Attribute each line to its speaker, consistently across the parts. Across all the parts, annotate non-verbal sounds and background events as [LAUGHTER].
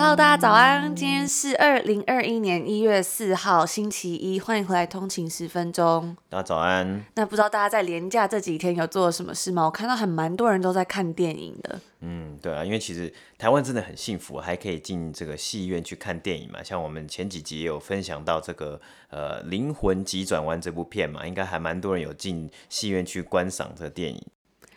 Speaker 1: Hello，大家早安！今天是二零二一年一月四号，星期一，欢迎回来通勤十分钟。
Speaker 2: 大家早安。
Speaker 1: 那不知道大家在连假这几天有做了什么事吗？我看到很蛮多人都在看电影的。
Speaker 2: 嗯，对啊，因为其实台湾真的很幸福，还可以进这个戏院去看电影嘛。像我们前几集也有分享到这个呃《灵魂急转弯》这部片嘛，应该还蛮多人有进戏院去观赏这个电影。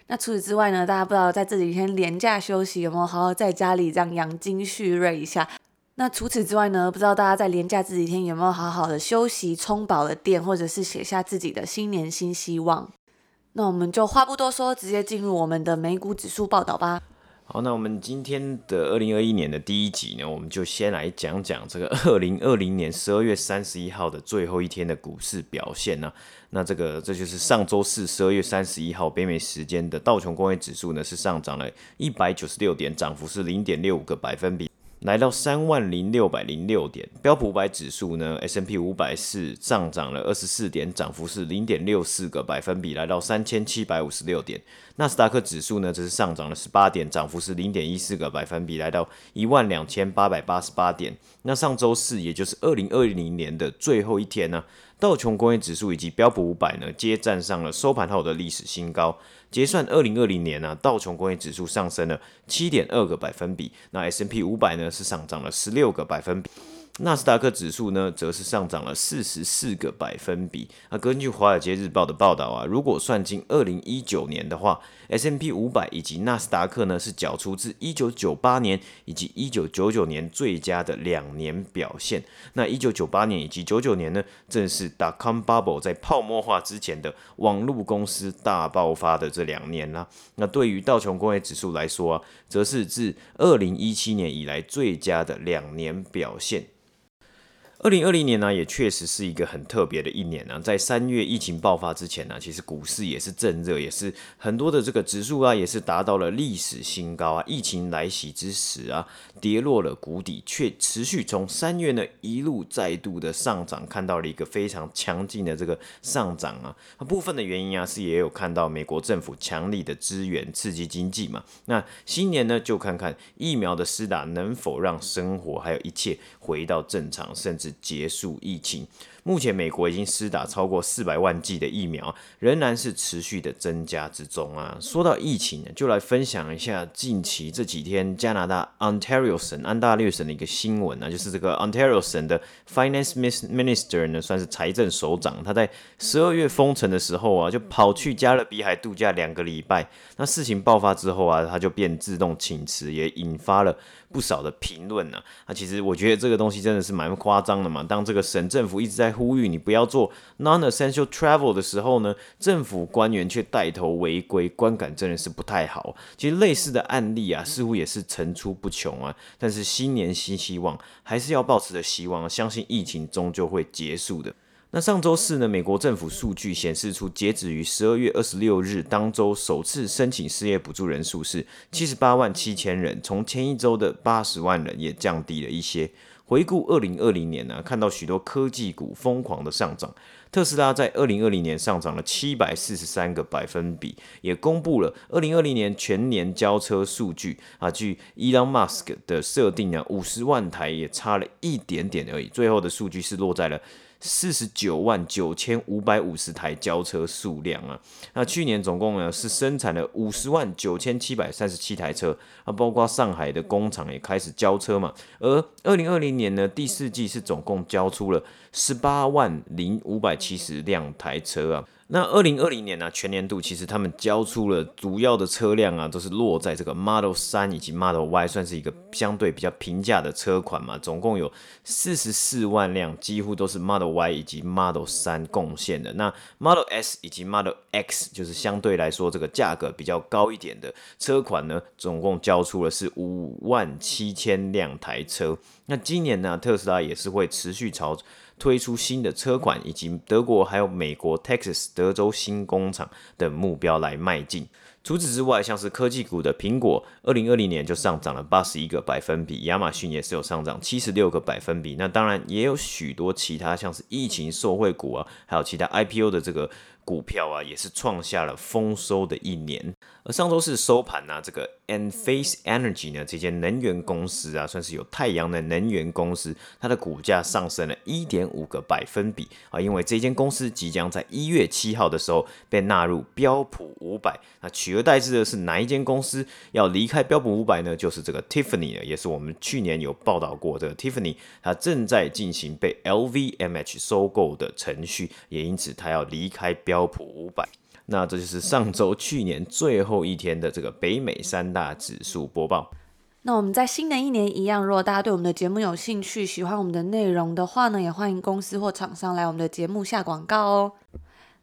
Speaker 1: 那除此之外呢？大家不知道在这几天连假休息有没有好好在家里这样养精蓄锐一下？那除此之外呢？不知道大家在连假这几天有没有好好的休息、充饱了电，或者是写下自己的新年新希望？那我们就话不多说，直接进入我们的美股指数报道吧。
Speaker 2: 好，那我们今天的二零二一年的第一集呢，我们就先来讲讲这个 [LAUGHS] 二零二零年十二月三十一号的最后一天的股市表现呢。那这个这就是上周四十二月三十一号北美时间的道琼工业指数呢，是上涨了一百九十六点，涨幅是零点六五个百分比。来到三万零六百零六点，标普五百指数呢，S&P 五百是上涨了二十四点，涨幅是零点六四个百分比，来到三千七百五十六点。纳斯达克指数呢，则是上涨了十八点，涨幅是零点一四个百分比，来到一万两千八百八十八点。那上周四，也就是二零二零年的最后一天呢，道琼工业指数以及标普五百呢，皆站上了收盘后的历史新高。结算二零二零年呢、道琼工业指数上升了七点二个百分比，那 snp 五百呢是上涨了十六个百分比。纳斯达克指数呢，则是上涨了四十四个百分比。那根据《华尔街日报》的报道啊，如果算进二零一九年的话，S M P 五百以及纳斯达克呢，是缴出自一九九八年以及一九九九年最佳的两年表现。那一九九八年以及九九年呢，正是 Dotcom Bubble 在泡沫化之前的网络公司大爆发的这两年啦。那对于道琼工业指数来说啊，则是自二零一七年以来最佳的两年表现。二零二零年呢，也确实是一个很特别的一年呢。在三月疫情爆发之前呢，其实股市也是正热，也是很多的这个指数啊，也是达到了历史新高啊。疫情来袭之时啊，跌落了谷底，却持续从三月呢一路再度的上涨，看到了一个非常强劲的这个上涨啊。部分的原因啊，是也有看到美国政府强力的支援刺激经济嘛。那新年呢，就看看疫苗的施打能否让生活还有一切回到正常，甚至。结束疫情。目前美国已经施打超过四百万剂的疫苗，仍然是持续的增加之中啊。说到疫情呢，就来分享一下近期这几天加拿大 Ontario 省安大略省的一个新闻啊，就是这个 Ontario 省的 Finance Minister 呢，算是财政首长，他在十二月封城的时候啊，就跑去加勒比海度假两个礼拜。那事情爆发之后啊，他就变自动请辞，也引发了不少的评论呢。那其实我觉得这个东西真的是蛮夸张的嘛。当这个省政府一直在呼吁你不要做 non-essential travel 的时候呢，政府官员却带头违规，观感真的是不太好。其实类似的案例啊，似乎也是层出不穷啊。但是新年新希望，还是要抱持着希望，相信疫情终究会结束的。那上周四呢，美国政府数据显示出，截止于十二月二十六日当周，首次申请失业补助人数是七十八万七千人，从前一周的八十万人也降低了一些。回顾二零二零年呢，看到许多科技股疯狂的上涨，特斯拉在二零二零年上涨了七百四十三个百分比，也公布了二零二零年全年交车数据啊。据 Elon Musk 的设定呢，五十万台也差了一点点而已，最后的数据是落在了。四十九万九千五百五十台交车数量啊，那去年总共呢是生产了五十万九千七百三十七台车啊，包括上海的工厂也开始交车嘛，而二零二零年呢第四季是总共交出了十八万零五百七十辆台车啊。那二零二零年呢、全年度其实他们交出了主要的车辆啊，都是落在这个 Model 三以及 Model Y，算是一个相对比较平价的车款嘛。总共有四十四万辆，几乎都是 Model Y 以及 Model 三贡献的。那 Model S 以及 Model X 就是相对来说这个价格比较高一点的车款呢，总共交出了是五万七千辆台车。那今年呢，特斯拉也是会持续朝推出新的车款，以及德国还有美国 Texas 德州新工厂的目标来迈进。除此之外，像是科技股的苹果，二零二零年就上涨了八十一个百分比，亚马逊也是有上涨七十六个百分比。那当然也有许多其他像是疫情受惠股啊，还有其他 IPO 的这个。股票啊，也是创下了丰收的一年。而上周四收盘呢、啊，这个 Enphase Energy 呢，这间能源公司啊，算是有太阳的能源公司，它的股价上升了一点五个百分比啊，因为这间公司即将在一月七号的时候被纳入标普五百。那取而代之的是哪一间公司要离开标普五百呢？就是这个 Tiffany 也是我们去年有报道过，这个 Tiffany 它正在进行被 LVMH 收购的程序，也因此它要离开。标普五百，那这就是上周去年最后一天的这个北美三大指数播报。
Speaker 1: 那我们在新的一年一样，如果大家对我们的节目有兴趣，喜欢我们的内容的话呢，也欢迎公司或厂商来我们的节目下广告哦。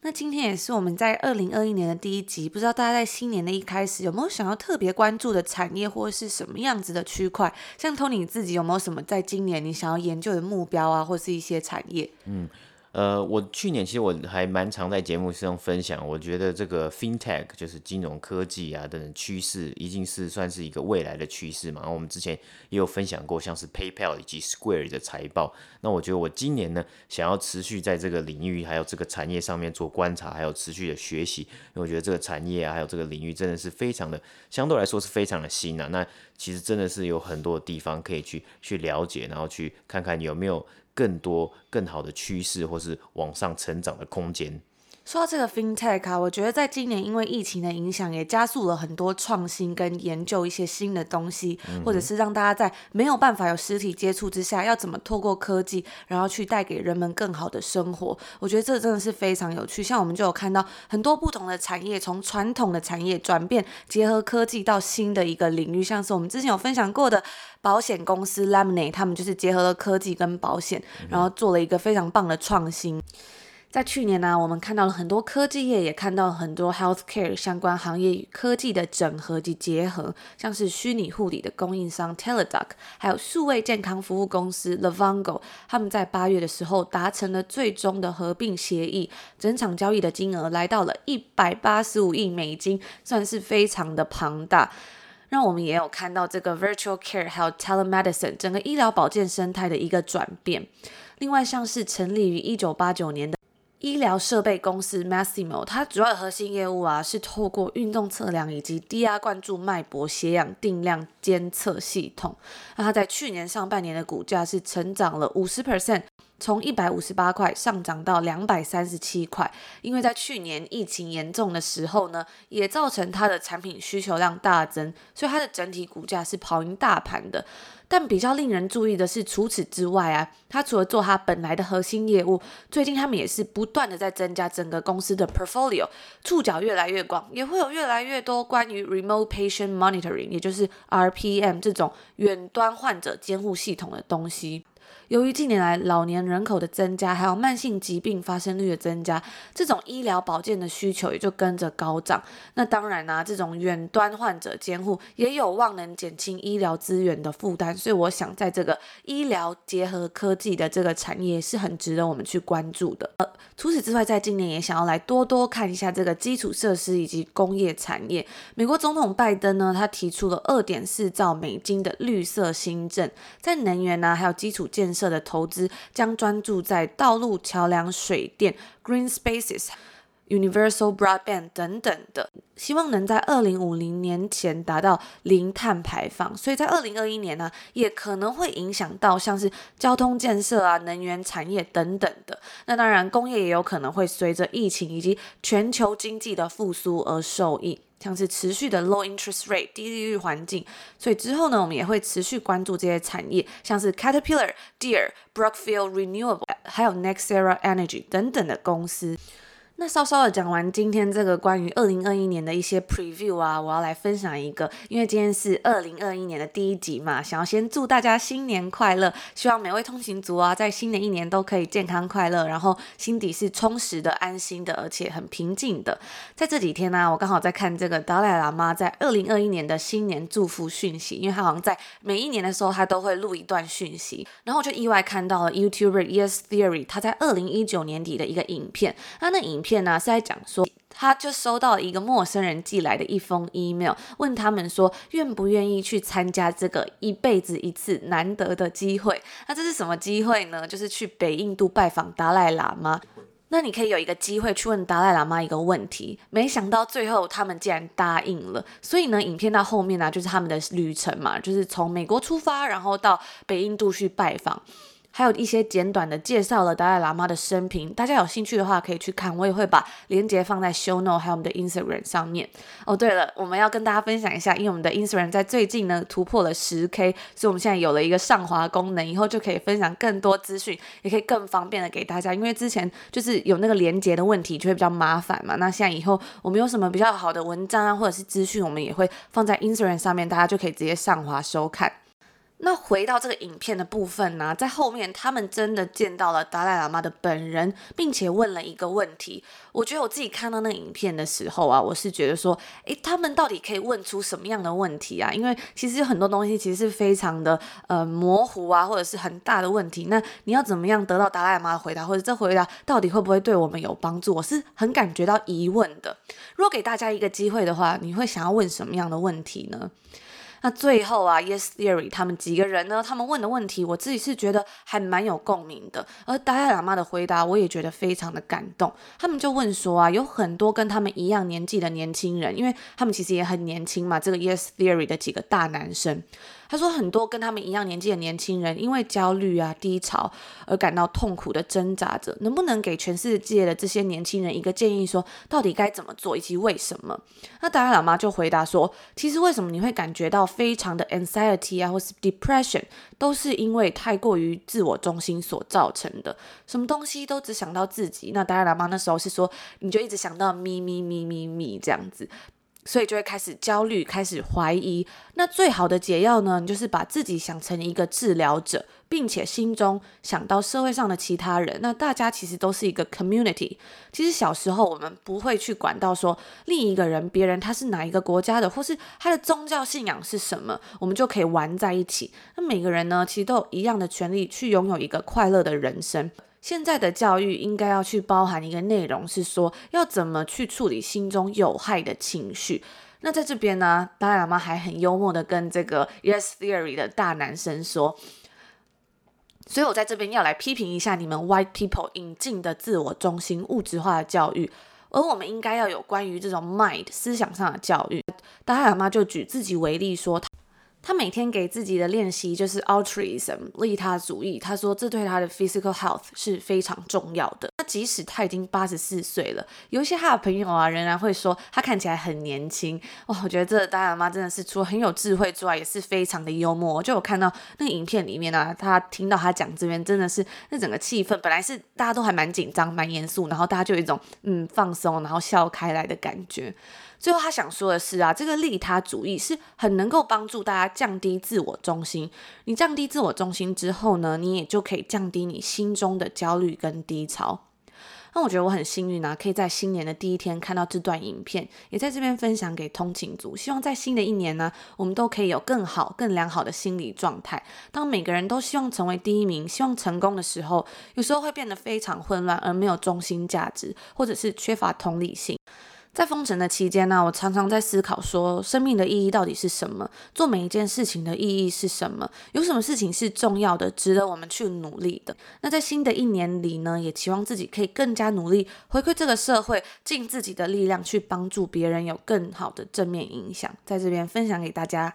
Speaker 1: 那今天也是我们在二零二一年的第一集，不知道大家在新年的一开始有没有想要特别关注的产业或者是什么样子的区块？像 Tony 你自己有没有什么在今年你想要研究的目标啊，或是一些产业？
Speaker 2: 嗯。呃，我去年其实我还蛮常在节目上分享，我觉得这个 FinTech 就是金融科技啊等等趋势，已经是算是一个未来的趋势嘛。然后我们之前也有分享过，像是 PayPal 以及 Square 的财报。那我觉得我今年呢，想要持续在这个领域还有这个产业上面做观察，还有持续的学习，因为我觉得这个产业啊，还有这个领域真的是非常的，相对来说是非常的新啊。那其实真的是有很多地方可以去去了解，然后去看看有没有。更多更好的趋势，或是往上成长的空间。
Speaker 1: 说到这个 FinTech 啊，我觉得在今年因为疫情的影响，也加速了很多创新跟研究一些新的东西，嗯、或者是让大家在没有办法有实体接触之下，要怎么透过科技，然后去带给人们更好的生活。我觉得这真的是非常有趣。像我们就有看到很多不同的产业，从传统的产业转变，结合科技到新的一个领域，像是我们之前有分享过的保险公司 Lemonade，他们就是结合了科技跟保险，然后做了一个非常棒的创新。在去年呢、我们看到了很多科技业，也看到了很多 healthcare 相关行业与科技的整合及结合，像是虚拟护理的供应商 Teladoc，还有数位健康服务公司 Livongo，他们在八月的时候达成了最终的合并协议，整场交易的金额来到了一百八十五亿美金，算是非常的庞大。让我们也有看到这个 virtual care 还有 telemedicine 整个医疗保健生态的一个转变。另外，像是成立于一九八九年的医疗设备公司 Masimo，它主要的核心业务啊是透过运动测量以及低压灌注脉搏血氧定量监测系统。那它在去年上半年的股价是成长了五十 percent，从一百五十八块上涨到两百三十七块。因为在去年疫情严重的时候呢，也造成它的产品需求量大增，所以它的整体股价是跑赢大盘的。但比较令人注意的是，除此之外啊，它除了做它本来的核心业务，最近他们也是不断的在增加整个公司的 portfolio，触角越来越广，也会有越来越多关于 remote patient monitoring，也就是 RPM 这种远端患者监护系统的东西。由于近年来老年人口的增加，还有慢性疾病发生率的增加，这种医疗保健的需求也就跟着高涨。那当然啦、这种远端患者监护也有望能减轻医疗资源的负担。所以我想，在这个医疗结合科技的这个产业是很值得我们去关注的。呃，除此之外，在今年也想要来多多看一下这个基础设施以及工业产业。美国总统拜登呢，他提出了二点四兆美金的绿色新政，在能源呢、啊，还有基础建设。设的投资将专注在道路、桥梁、水电、Green Spaces、Universal Broadband 等等的，希望能在二零五零年前达到零碳排放。所以在二零二一年呢，也可能会影响到像是交通建设啊、能源产业等等的。那当然，工业也有可能会随着疫情以及全球经济的复苏而受益。像是持续的 low interest rate 低利率环境，所以之后呢，我们也会持续关注这些产业，像是 Caterpillar、Deer、Brookfield Renewable 还有 NextEra Energy 等等的公司。那稍稍的讲完今天这个关于二零二一年的一些 preview 啊，我要来分享一个，因为今天是二零二一年的第一集嘛，想要先祝大家新年快乐，希望每位通勤族啊，在新的一年都可以健康快乐，然后心底是充实的、安心的，而且很平静的。在这几天呢、我刚好在看这个达赖喇嘛在二零二一年的新年祝福讯息，因为他好像在每一年的时候他都会录一段讯息，然后我就意外看到了 YouTuber Yes Theory 他在二零一九年底的一个影片，他那影片。片呢是在讲说，他就收到一个陌生人寄来的一封 email，问他们说愿不愿意去参加这个一辈子一次难得的机会。那这是什么机会呢？就是去北印度拜访达赖喇嘛。那你可以有一个机会去问达赖喇嘛一个问题。没想到最后他们竟然答应了。所以呢，影片到后面呢，就是他们的旅程嘛，就是从美国出发，然后到北印度去拜访。还有一些简短的介绍了达赖喇嘛的生平，大家有兴趣的话可以去看，我也会把链接放在 show note 还有我们的 Instagram 上面。哦，对了，我们要跟大家分享一下，因为我们的 Instagram 在最近呢突破了十 K，所以我们现在有了一个上滑功能，以后就可以分享更多资讯，也可以更方便的给大家。因为之前就是有那个连接的问题，就会比较麻烦嘛。那现在以后我们有什么比较好的文章啊，或者是资讯，我们也会放在 Instagram 上面，大家就可以直接上滑收看。那回到这个影片的部分呢，在后面他们真的见到了达赖喇嘛的本人，并且问了一个问题。我觉得我自己看到那个影片的时候啊，我是觉得说，诶，他们到底可以问出什么样的问题啊？因为其实有很多东西其实是非常的呃模糊啊，或者是很大的问题。那你要怎么样得到达赖喇嘛的回答，或者这回答到底会不会对我们有帮助？我是很感觉到疑问的。如果给大家一个机会的话，你会想要问什么样的问题呢？那最后啊，Yes Theory 他们几个人呢？他们问的问题，我自己是觉得还蛮有共鸣的。而达赖喇嘛的回答，我也觉得非常的感动。他们就问说啊，有很多跟他们一样年纪的年轻人，因为他们其实也很年轻嘛。这个 Yes Theory 的几个大男生。他说，很多跟他们一样年纪的年轻人，因为焦虑啊、低潮而感到痛苦的挣扎着，能不能给全世界的这些年轻人一个建议，说到底该怎么做以及为什么？那达赖喇嘛就回答说，其实为什么你会感觉到非常的 anxiety 啊，或是 depression，都是因为太过于自我中心所造成的，什么东西都只想到自己。那达赖喇嘛那时候是说，你就一直想到咪咪咪咪咪这样子。所以就会开始焦虑，开始怀疑。那最好的解药呢，你就是把自己想成一个治疗者，并且心中想到社会上的其他人。那大家其实都是一个 community。其实小时候我们不会去管到说另一个人，别人他是哪一个国家的，或是他的宗教信仰是什么，我们就可以玩在一起。那每个人呢，其实都有一样的权利去拥有一个快乐的人生。现在的教育应该要去包含一个内容，是说要怎么去处理心中有害的情绪。那在这边呢，达赖喇嘛还很幽默的跟这个 Yes Theory 的大男生说，所以我在这边要来批评一下你们 White People 引进的自我中心物质化的教育，而我们应该要有关于这种 Mind 思想上的教育。达赖喇嘛就举自己为例说。他每天给自己的练习就是 altruism 利他主义。他说这对他的 physical health 是非常重要的。那即使他已经八十四岁了，有一些他的朋友啊，仍然会说他看起来很年轻。哇，我觉得这达赖喇嘛真的是除了很有智慧之外，也是非常的幽默。就我看到那个影片里面啊，他听到他讲这边，真的是那整个气氛本来是大家都还蛮紧张、蛮严肃，然后大家就有一种嗯放松，然后笑开来的感觉。最后他想说的是啊，这个利他主义是很能够帮助大家降低自我中心。你降低自我中心之后呢，你也就可以降低你心中的焦虑跟低潮。那我觉得我很幸运啊，可以在新年的第一天看到这段影片，也在这边分享给通勤族。希望在新的一年呢，我们都可以有更好、更良好的心理状态。当每个人都希望成为第一名、希望成功的时候，有时候会变得非常混乱，而没有中心价值，或者是缺乏同理心。在封城的期间呢，我常常在思考说，生命的意义到底是什么？做每一件事情的意义是什么？有什么事情是重要的，值得我们去努力的？那在新的一年里呢，也期望自己可以更加努力，回馈这个社会，尽自己的力量去帮助别人，有更好的正面影响。在这边分享给大家。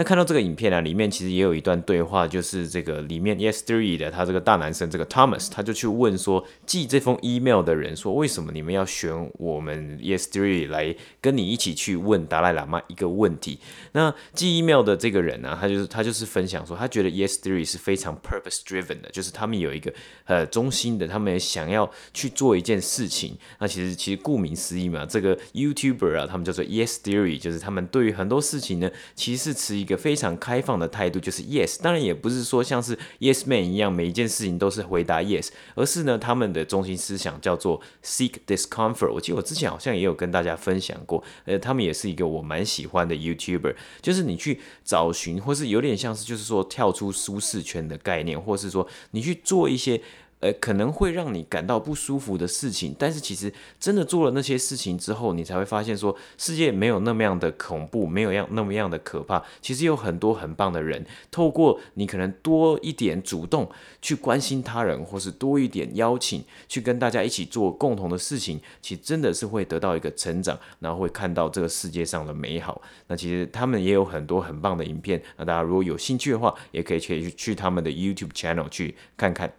Speaker 2: 那看到这个影片啊，里面其实也有一段对话，就是这个里面 Yes3 的他这个大男生这个 Thomas，他就去问说寄这封 email 的人说，为什么你们要选我们 Yes3 来跟你一起去问达赖喇嘛一个问题？那寄 email 的这个人呢、他就是他就是分享说，他觉得 Yes3 是非常 purpose driven 的，就是他们有一个呃中心的，他们也想要去做一件事情。那其实其实顾名思义嘛，这个 YouTuber 啊，他们叫做 Yes3，就是他们对于很多事情呢，其实是持一一个非常开放的态度，就是 Yes。当然也不是说像是 Yes Man 一样，每一件事情都是回答 Yes，而是呢，他们的中心思想叫做 Seek Discomfort。我记得我之前好像也有跟大家分享过，呃，他们也是一个我蛮喜欢的 YouTuber，就是你去找寻，或是有点像是就是说跳出舒适圈的概念，或是说你去做一些。呃，可能会让你感到不舒服的事情，但是其实真的做了那些事情之后，你才会发现说，世界没有那么样的恐怖，没有样那么样的可怕。其实有很多很棒的人，透过你可能多一点主动去关心他人，或是多一点邀请去跟大家一起做共同的事情，其实真的是会得到一个成长，然后会看到这个世界上的美好。那其实他们也有很多很棒的影片，那大家如果有兴趣的话，也可以去去他们的 YouTube channel 去看看。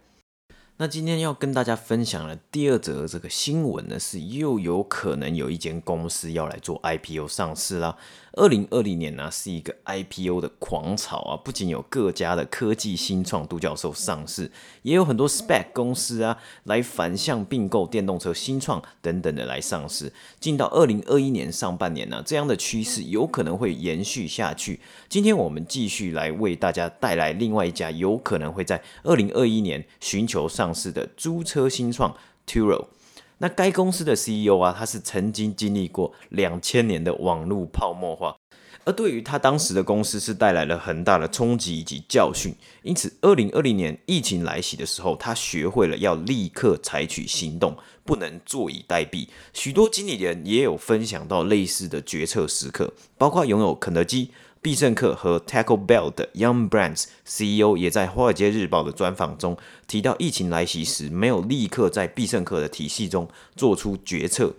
Speaker 2: 那今天要跟大家分享的第二则这个新闻呢，是又有可能有一间公司要来做 IPO 上市啦。二零二零年呢、是一个 IPO 的狂潮啊！不仅有各家的科技新创独角兽上市，也有很多 SPAC 公司啊来反向并购电动车新创等等的来上市。进到二零二一年上半年呢、这样的趋势有可能会延续下去。今天我们继续来为大家带来另外一家有可能会在二零二一年寻求上上市的租车新创 Turo。那该公司的 CEO 啊，他是曾经经历过两千年的网络泡沫化，而对于他当时的公司是带来了很大的冲击以及教训。因此，二零二零年疫情来袭的时候，他学会了要立刻采取行动，不能坐以待毙。许多经理人也有分享到类似的决策时刻，包括拥有肯德基。必胜客和 Taco Bell 的 Young Brands CEO 也在《华尔街日报》的专访中提到，疫情来袭时没有立刻在必胜客的体系中做出决策。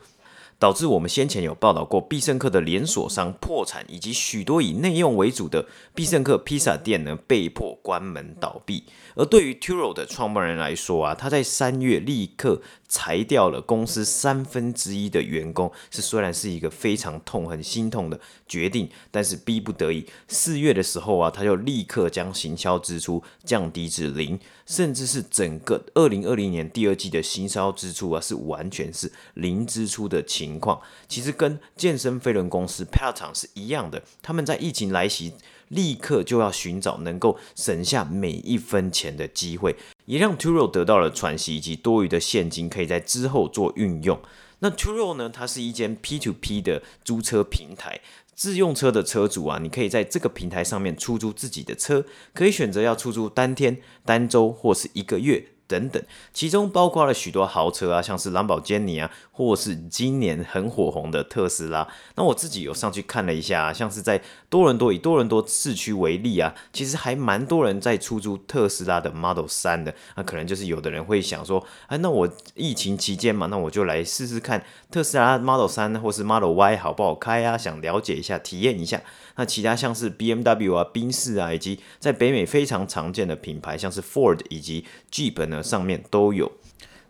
Speaker 2: 导致我们先前有报道过，必胜客的连锁商破产，以及许多以内用为主的必胜客披萨店呢被迫关门倒闭。而对于 Turo 的创办人来说啊，他在三月立刻裁掉了公司三分之一的员工，是虽然是一个非常痛、很心痛的决定，但是逼不得已。四月的时候啊，他就立刻将行销支出降低至零。甚至是整个二零二零年第二季的行销支出啊，是完全是零支出的情况。其实跟健身飞轮公司 Peloton 是一样的，他们在疫情来袭，立刻就要寻找能够省下每一分钱的机会，也让 Turo 得到了喘息以及多余的现金，可以在之后做运用。那 Turo 呢，它是一间 P2P 的租车平台。自用车的车主啊，你可以在这个平台上面出租自己的车，可以选择要出租当天、单周或是一个月。等等，其中包括了许多豪车啊，像是兰博基尼啊，或是今年很火红的特斯拉。那我自己有上去看了一下，像是在多伦多，以多伦多市区为例啊，其实还蛮多人在出租特斯拉的 Model 3的。那可能就是有的人会想说，哎，那我疫情期间嘛，那我就来试试看特斯拉 Model 3或是 Model Y 好不好开啊？想了解一下，体验一下。那其他像是 BMW 啊、宾士啊，以及在北美非常常见的品牌，像是 Ford 以及 Jeep 呢，上面都有。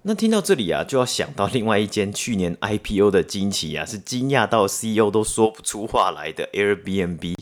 Speaker 2: 那听到这里啊，就要想到另外一间去年 IPO 的惊奇啊，是惊讶到 CEO 都说不出话来的 Airbnb。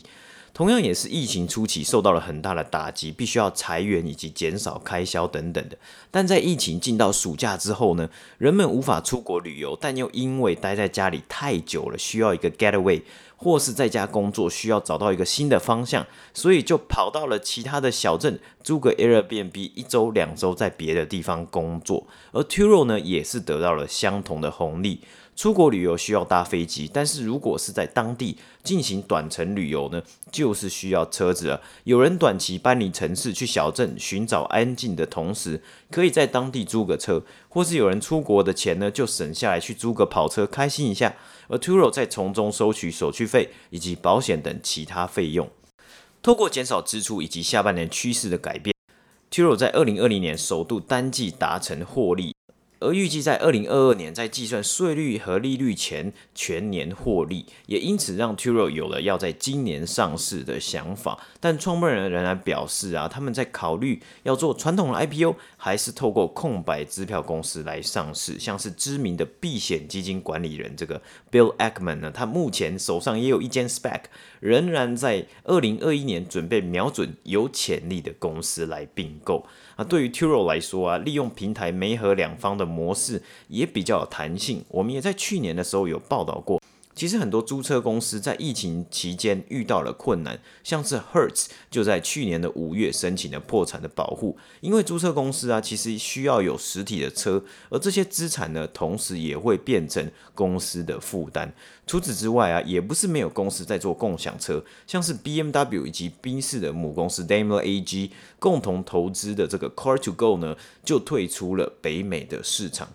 Speaker 2: 同样也是疫情初期受到了很大的打击，必须要裁员以及减少开销等等的。但在疫情进到暑假之后呢，人们无法出国旅游，但又因为待在家里太久了，需要一个 getaway，或是在家工作需要找到一个新的方向，所以就跑到了其他的小镇租个 Airbnb，一周两周在别的地方工作。而 Turo 呢，也是得到了相同的红利。出国旅游需要搭飞机，但是如果是在当地进行短程旅游呢，就是需要车子了。有人短期搬离城市去小镇寻找安静的同时，可以在当地租个车，或是有人出国的钱呢，就省下来去租个跑车开心一下。而 Turo 在从中收取手续费以及保险等其他费用，透过减少支出以及下半年趋势的改变，Turo 在二零二零年首度单季达成获利。而预计在二零二二年在计算税率和利率前全年获利，也因此让 Turo 有了要在今年上市的想法。但创办人仍然表示啊，他们在考虑要做传统的 IPO，还是透过空白支票公司来上市。像是知名的避险基金管理人这个 Bill Ackman 呢，他目前手上也有一间 Spec，仍然在二零二一年准备瞄准有潜力的公司来并购。啊，对于 Turo 来说啊，利用平台媒合两方的模式也比较有弹性。我们也在去年的时候有报道过。其实很多租车公司在疫情期间遇到了困难，像是 Hertz 就在去年的五月申请了破产的保护，因为租车公司啊，其实需要有实体的车，而这些资产呢，同时也会变成公司的负担。除此之外啊，也不是没有公司在做共享车，像是 BMW 以及宾士的母公司 Daimler AG 共同投资的这个 Car2Go 呢，就退出了北美的市场。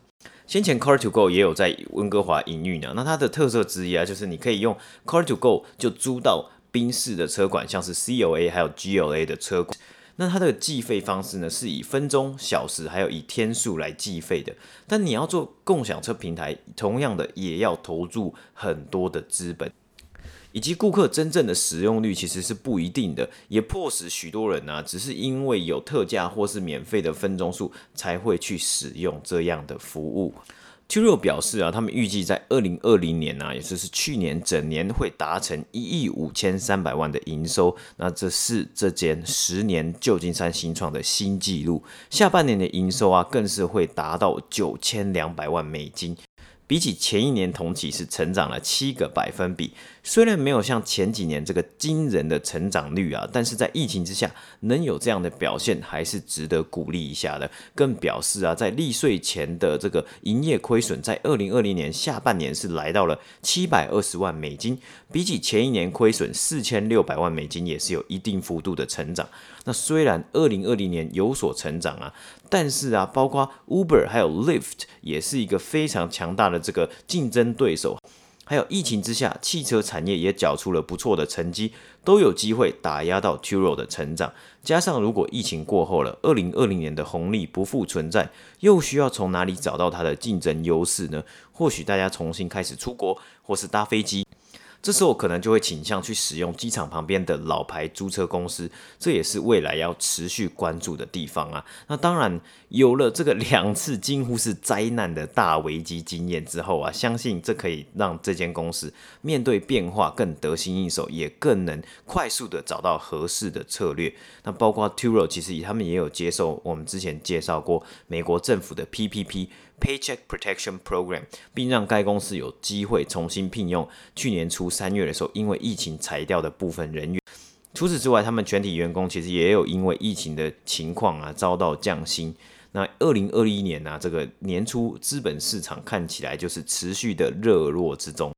Speaker 2: 先前 Car2Go 也有在温哥华营运呢，那它的特色之一啊，就是你可以用 Car2Go 就租到宾士的车管，像是 C O A 还有 GLA 的车管。那它的计费方式呢，是以分钟、小时还有以天数来计费的。但你要做共享车平台，同样的也要投注很多的资本。以及顾客真正的使用率其实是不一定的，也迫使许多人呢、只是因为有特价或是免费的分钟数才会去使用这样的服务。Turo 表示啊，他们预计在二零二零年呢、啊，也就是去年整年会达成一亿五千三百万的营收，那这是这间十年旧金山新创的新纪录。下半年的营收啊，更是会达到九千两百万美金。比起前一年同期是成长了七个百分比，虽然没有像前几年这个惊人的成长率啊，但是在疫情之下能有这样的表现还是值得鼓励一下的。更表示啊，在利税前的这个营业亏损，在二零二零年下半年是来到了七百二十万美金，比起前一年亏损四千六百万美金也是有一定幅度的成长。那虽然二零二零年有所成长啊，但是啊，包括 Uber 还有 Lyft 也是一个非常强大的这个竞争对手，还有疫情之下，汽车产业也缴出了不错的成绩，都有机会打压到 Turo 的成长。加上如果疫情过后了，二零二零年的红利不复存在，又需要从哪里找到它的竞争优势呢？或许大家重新开始出国，或是搭飞机。这时候可能就会倾向去使用机场旁边的老牌租车公司，这也是未来要持续关注的地方啊。那当然有了这个两次几乎是灾难的大危机经验之后啊，相信这可以让这间公司面对变化更得心应手，也更能快速的找到合适的策略。那包括 Turo 其实他们也有接受我们之前介绍过美国政府的 PPP。Paycheck Protection Program，并让该公司有机会重新聘用去年初三月的时候因为疫情裁掉的部分人员。除此之外，他们全体员工其实也有因为疫情的情况啊遭到降薪。那二零二一年呢、这个年初资本市场看起来就是持续的热络之中。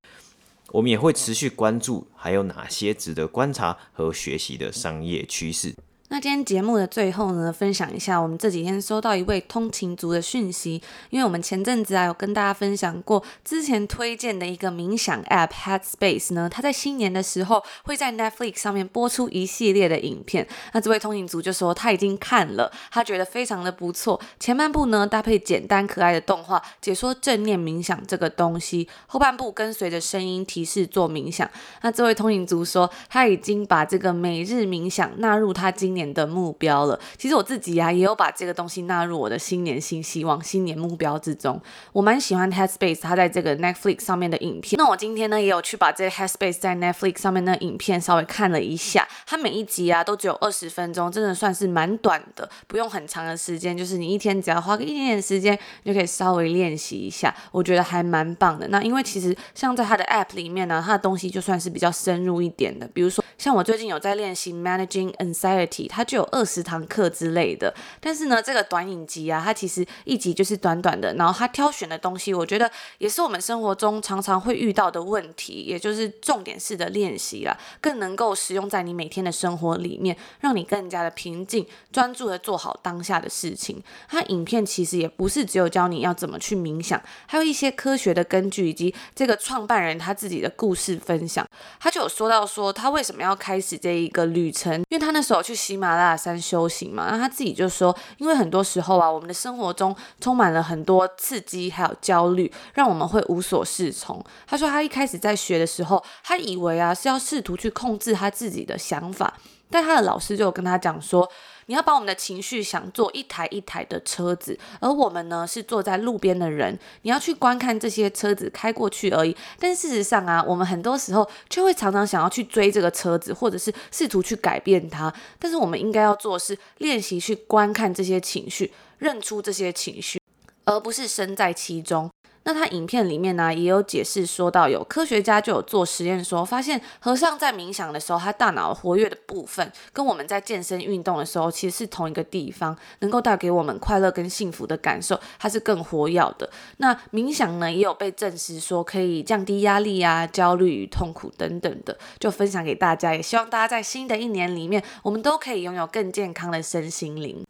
Speaker 2: 我们也会持续关注还有哪些值得观察和学习的商业趋势。
Speaker 1: 那今天节目的最后呢，分享一下我们这几天收到一位通勤族的讯息，因为我们前阵子啊有跟大家分享过之前推荐的一个冥想 App Headspace 呢，它在新年的时候会在 Netflix 上面播出一系列的影片。那这位通勤族就说他已经看了，他觉得非常的不错。前半部呢搭配简单可爱的动画解说正念冥想这个东西，后半部跟随着声音提示做冥想。那这位通勤族说他已经把这个每日冥想纳入他今年年的目标了。其实我自己呀、也有把这个东西纳入我的新年新希望、新年目标之中。我蛮喜欢 Headspace 它在这个 Netflix 上面的影片。那我今天呢，也有去把这 Headspace 在 Netflix 上面的影片稍微看了一下。它每一集啊，都只有二十分钟，真的算是蛮短的，不用很长的时间。就是你一天只要花个一点点时间，就可以稍微练习一下。我觉得还蛮棒的。那因为其实像在它的 App 里面呢，它的东西就算是比较深入一点的，比如说像我最近有在练习 Managing Anxiety。它就有二十堂课之类的，但是呢，这个短影集啊，它其实一集就是短短的，然后它挑选的东西，我觉得也是我们生活中常常会遇到的问题，也就是重点式的练习啦，更能够使用在你每天的生活里面，让你更加的平静、专注的做好当下的事情。它影片其实也不是只有教你要怎么去冥想，还有一些科学的根据以及这个创办人他自己的故事分享。他就有说到说他为什么要开始这一个旅程，因为他那时候去西。马拉雅山修行嘛。那他自己就说，因为很多时候啊，我们的生活中充满了很多刺激，还有焦虑，让我们会无所适从。他说他一开始在学的时候，他以为啊是要试图去控制他自己的想法，但他的老师就跟他讲说。你要把我们的情绪想做一台一台的车子，而我们呢是坐在路边的人，你要去观看这些车子开过去而已。但事实上啊，我们很多时候却会常常想要去追这个车子，或者是试图去改变它。但是我们应该要做的是练习去观看这些情绪，认出这些情绪，而不是身在其中。那他影片里面呢，也有解释说到，有科学家就有做实验说，发现和尚在冥想的时候，他大脑活跃的部分跟我们在健身运动的时候其实是同一个地方，能够带给我们快乐跟幸福的感受，它是更活跃的。那冥想呢，也有被证实说可以降低压力啊、焦虑与痛苦等等的，就分享给大家，也希望大家在新的一年里面，我们都可以拥有更健康的身心灵。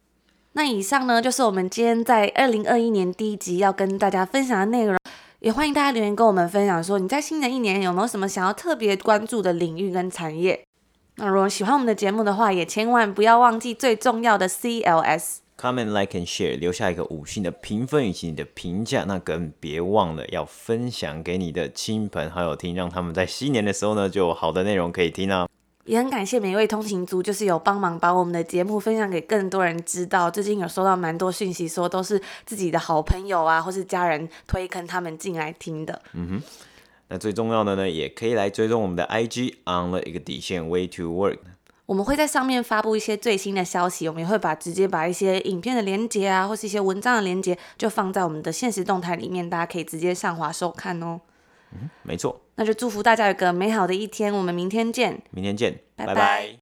Speaker 1: 那以上呢，就是我们今天在二零二一年第一集要跟大家分享的内容，也欢迎大家留言跟我们分享，说你在新的一年有没有什么想要特别关注的领域跟产业。那如果喜欢我们的节目的话，也千万不要忘记最重要的 CLS，Comment
Speaker 2: Like and Share，留下一个五星的评分以及你的评价，那更别忘了要分享给你的亲朋好友听，让他们在新年的时候呢，就有好的内容可以听啊。
Speaker 1: 也很感谢每一位通勤族，就是有帮忙把我们的节目分享给更多人知道。最近有收到蛮多讯息，说都是自己的好朋友啊，或是家人推坑他们进来听的。
Speaker 2: 嗯哼，那最重要的呢，也可以来追踪我们的 IG on the 一个底线 way to work。
Speaker 1: 我们会在上面发布一些最新的消息，我们也会把直接把一些影片的连接啊，或是一些文章的连接，就放在我们的现实动态里面，大家可以直接上滑收看哦。
Speaker 2: 嗯，没错。
Speaker 1: 那就祝福大家有个美好的一天，我们明天见。
Speaker 2: 明天见，
Speaker 1: 拜拜。
Speaker 2: 拜拜。